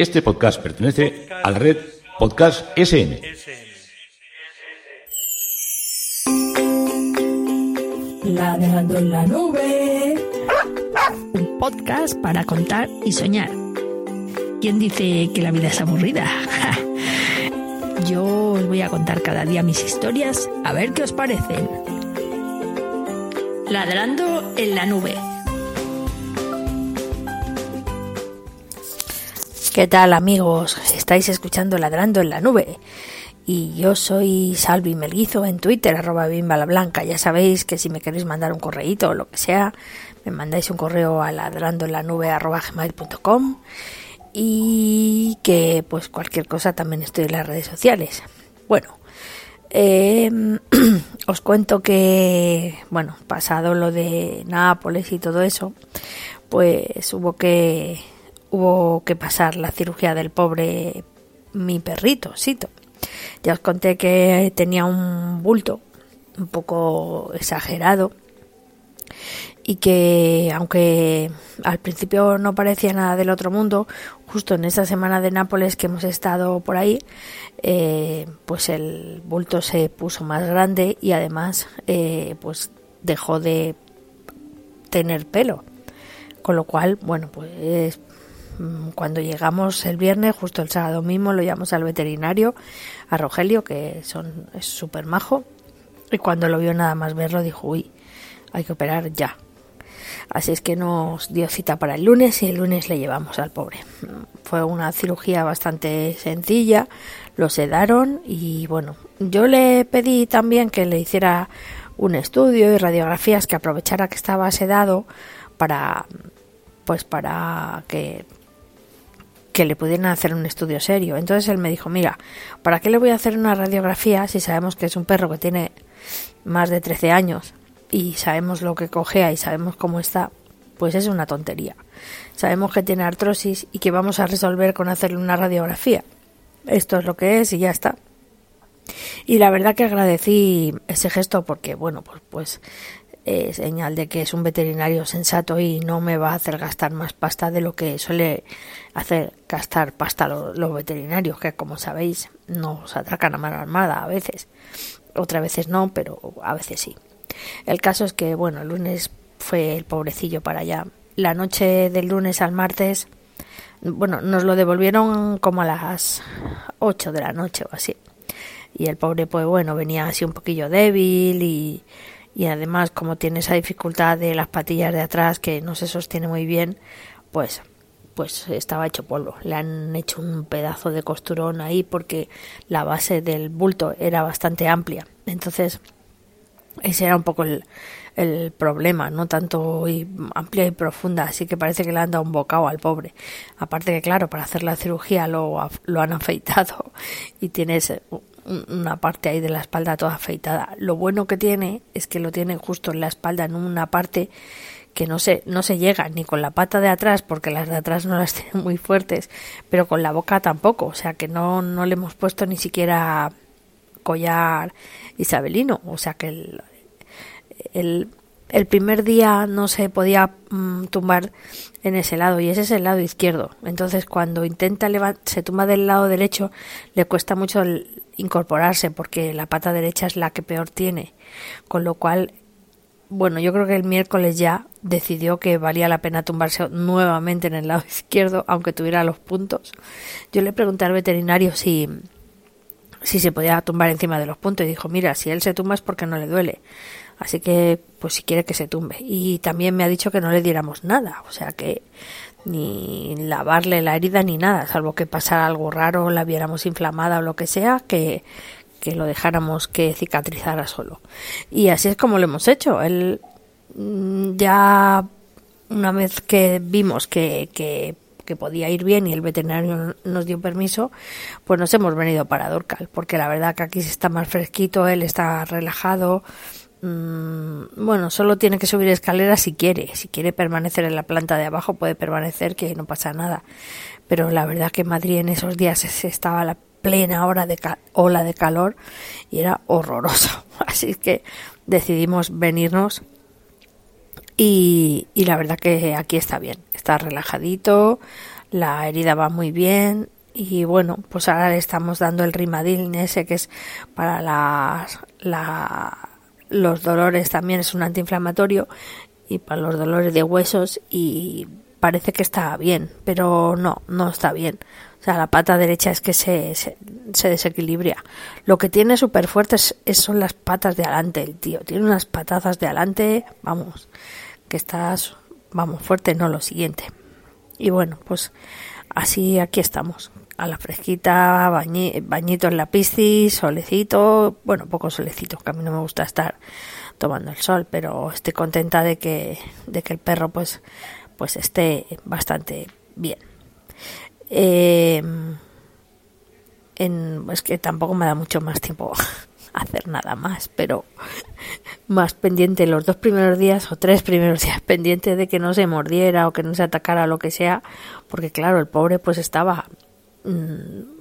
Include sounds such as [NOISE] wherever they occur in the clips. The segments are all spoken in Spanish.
Este podcast pertenece a la red Podcast SN. Ladrando en la nube. Un podcast para contar y soñar. ¿Quién dice que la vida es aburrida? [LAUGHS] Yo os voy a contar cada día mis historias a ver qué os parecen. Ladrando en la nube. ¿Qué tal amigos? Estáis escuchando Ladrando en la nube. Y yo soy Salvi Melguizo en Twitter, arroba bimbala blanca. Ya sabéis que si me queréis mandar un correíto o lo que sea, me mandáis un correo a ladrando en la nube arroba gmail.com y que pues cualquier cosa también estoy en las redes sociales. Bueno, eh, [CLEARS THROAT] os cuento que, bueno, pasado lo de Nápoles y todo eso, pues hubo que hubo que pasar la cirugía del pobre mi perrito, Sito. Ya os conté que tenía un bulto un poco exagerado y que aunque al principio no parecía nada del otro mundo, justo en esa semana de Nápoles que hemos estado por ahí, eh, pues el bulto se puso más grande y además eh, pues dejó de tener pelo. Con lo cual, bueno, pues cuando llegamos el viernes, justo el sábado mismo, lo llamamos al veterinario, a Rogelio, que son, es súper majo, y cuando lo vio nada más verlo dijo, uy, hay que operar ya. Así es que nos dio cita para el lunes y el lunes le llevamos al pobre. Fue una cirugía bastante sencilla, lo sedaron y bueno, yo le pedí también que le hiciera un estudio y radiografías que aprovechara que estaba sedado para pues para que que le pudieran hacer un estudio serio. Entonces él me dijo, mira, ¿para qué le voy a hacer una radiografía si sabemos que es un perro que tiene más de 13 años y sabemos lo que cogea y sabemos cómo está? Pues es una tontería. Sabemos que tiene artrosis y que vamos a resolver con hacerle una radiografía. Esto es lo que es y ya está. Y la verdad que agradecí ese gesto porque, bueno, pues, pues es señal de que es un veterinario sensato y no me va a hacer gastar más pasta de lo que suele hacer gastar pasta los, los veterinarios, que como sabéis nos atracan a mano armada a veces. Otras veces no, pero a veces sí. El caso es que, bueno, el lunes fue el pobrecillo para allá. La noche del lunes al martes, bueno, nos lo devolvieron como a las 8 de la noche o así. Y el pobre, pues bueno, venía así un poquillo débil y, y además como tiene esa dificultad de las patillas de atrás que no se sostiene muy bien, pues pues estaba hecho polvo. Le han hecho un pedazo de costurón ahí porque la base del bulto era bastante amplia. Entonces, ese era un poco el, el problema, no tanto amplia y profunda, así que parece que le han dado un bocado al pobre. Aparte que, claro, para hacer la cirugía lo, lo han afeitado [LAUGHS] y tienes una parte ahí de la espalda toda afeitada. Lo bueno que tiene es que lo tiene justo en la espalda, en una parte que no se, no se llega ni con la pata de atrás, porque las de atrás no las [LAUGHS] tienen muy fuertes, pero con la boca tampoco, o sea que no, no le hemos puesto ni siquiera collar isabelino, o sea que el, el, primer día no se podía mm, tumbar en ese lado y ese es el lado izquierdo. Entonces cuando intenta se tumba del lado derecho le cuesta mucho el, incorporarse porque la pata derecha es la que peor tiene. Con lo cual, bueno, yo creo que el miércoles ya decidió que valía la pena tumbarse nuevamente en el lado [LAUGHS] izquierdo, aunque tuviera los puntos. Yo le pregunté al veterinario si si se podía tumbar encima de los puntos y dijo, mira, si él se tumba es porque no le duele. Así que, pues si quiere que se tumbe. Y también me ha dicho que no le diéramos nada. O sea que ni lavarle la herida ni nada, salvo que pasara algo raro, la viéramos inflamada o lo que sea, que, que lo dejáramos que cicatrizara solo. Y así es como lo hemos hecho. Él mm, ya una vez que vimos que, que, que, podía ir bien y el veterinario nos dio permiso, pues nos hemos venido para Dorcal, porque la verdad que aquí se está más fresquito, él está relajado, Mm, bueno, solo tiene que subir escaleras si quiere. Si quiere permanecer en la planta de abajo, puede permanecer, que no pasa nada. Pero la verdad que Madrid en esos días estaba la plena hora de ola de calor y era horroroso. [LAUGHS] Así que decidimos venirnos y, la verdad que aquí está bien. Está relajadito, la herida va muy bien y bueno, pues ahora le estamos dando el rimadil ese que es para las, la, los dolores también es un antiinflamatorio y para los dolores de huesos y parece que está bien, pero no, no está bien. O sea, la pata derecha es que se, se, desequilibra. Lo que tiene súper fuerte es, son las patas de adelante, el tío. Tiene unas patazas de adelante, vamos, que estás, vamos, fuerte, no lo siguiente. Y bueno, pues así aquí estamos. A la fresquita, bañito en la piscis, solecito, bueno, poco solecito, que a mí no me gusta estar tomando el sol, pero estoy contenta de que, de que el perro pues, pues esté bastante bien. Eh, es que tampoco me da mucho más tiempo [LAUGHS] hacer nada más, pero más pendiente los dos primeros días o tres primeros días pendiente de que no se mordiera o que no se atacara lo que sea, porque claro, el pobre pues estaba mm,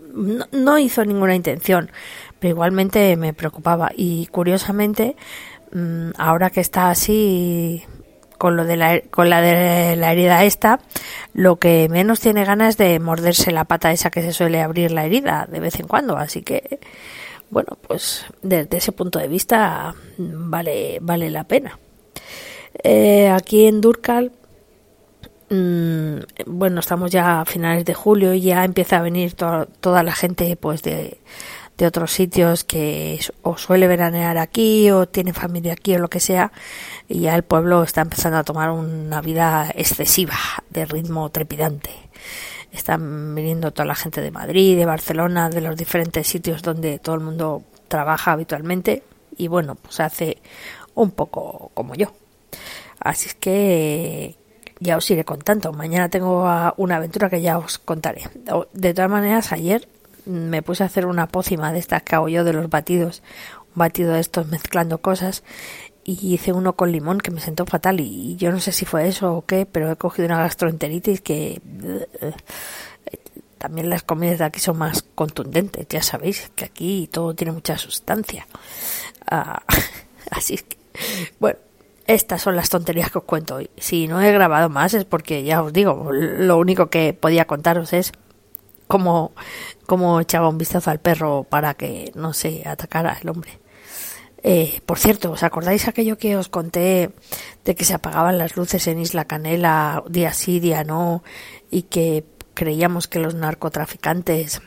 no, hizo ninguna intención, pero igualmente me preocupaba. Y curiosamente mm, ahora que está así con lo de la, con la de la herida esta, lo que menos tiene ganas de morderse la pata esa que se suele abrir la herida de vez en cuando, así que bueno, pues desde ese punto de vista vale vale la pena. Eh, aquí en Durcal mm, bueno, estamos ya a finales de julio y ya empieza a venir toda la gente pues de, de otros sitios que o suele veranear aquí o tiene familia aquí o lo que sea y ya el pueblo está empezando a tomar una vida excesiva de ritmo trepidante. Están viniendo toda la gente de Madrid, de Barcelona, de los diferentes sitios donde todo el mundo trabaja habitualmente y bueno, pues hace un poco como yo. Así es que ya os iré contando. Mañana tengo una aventura que ya os contaré. De todas maneras, ayer me puse a hacer una pócima de estas que hago yo de los batidos, un batido de estos mezclando cosas y hice uno con limón que me sentó fatal y yo no sé si fue eso o qué, pero he cogido una gastroenteritis que también las comidas de aquí son más contundentes, ya sabéis que aquí todo tiene mucha sustancia. Ah, [LAUGHS] así que, bueno, estas son las tonterías que os cuento hoy. Si no he grabado más es porque ya os digo, lo único que podía contaros es cómo, cómo echaba un vistazo al perro para que no se atacara el hombre. Eh, por cierto, ¿os acordáis aquello que os conté de que se apagaban las luces en Isla Canela día sí, día no, y que creíamos que los narcotraficantes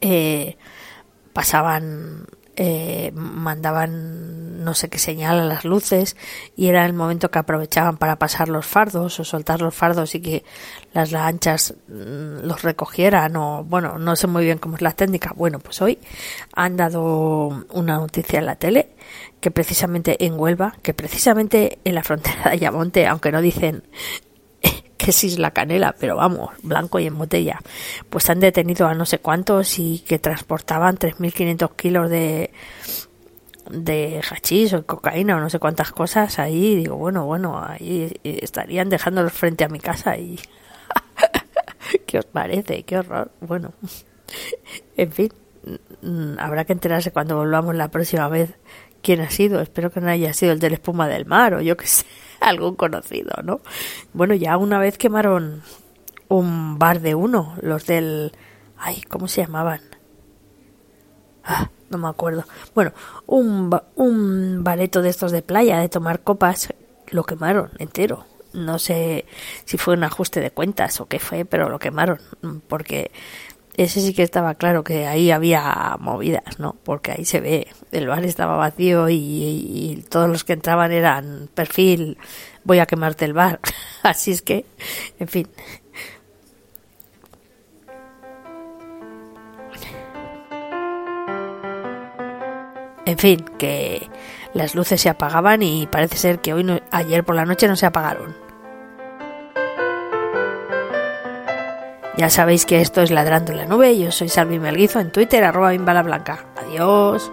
eh, pasaban eh, mandaban no sé qué señal a las luces y era el momento que aprovechaban para pasar los fardos o soltar los fardos y que las lanchas mm, los recogieran o bueno, no sé muy bien cómo es la técnica. Bueno, pues hoy han dado una noticia en la tele que precisamente en Huelva, que precisamente en la frontera de Ayamonte, aunque no dicen que es Isla Canela, pero vamos, blanco y en botella, pues han detenido a no sé cuántos y que transportaban 3.500 kilos de de hachís o cocaína o no sé cuántas cosas ahí. Digo bueno bueno ahí estarían dejándolos frente a mi casa y [LAUGHS] qué os parece qué horror bueno [LAUGHS] en fin habrá que enterarse cuando volvamos la próxima vez quién ha sido espero que no haya sido el de la espuma del mar o yo qué sé [LAUGHS] algún conocido, ¿no? Bueno, ya una vez quemaron un bar de uno, los del... Ay, ¿cómo se llamaban? Ah, no me acuerdo. Bueno, un, un bareto de estos de playa, de tomar copas, lo quemaron entero. No sé si fue un ajuste de cuentas o qué fue, pero lo quemaron. Porque ese sí que estaba claro que ahí había movidas, ¿no? Porque ahí se ve, el bar estaba vacío y, todos los que entraban eran perfil, voy a quemarte el bar. [LAUGHS] Así es que, en fin. En fin, que las luces se apagaban y parece ser que hoy no, ayer por la noche no se apagaron. Ya sabéis que esto es Ladrando en la Nube. Yo soy Salvi Melguizo en Twitter, arroba Blanca. Adiós.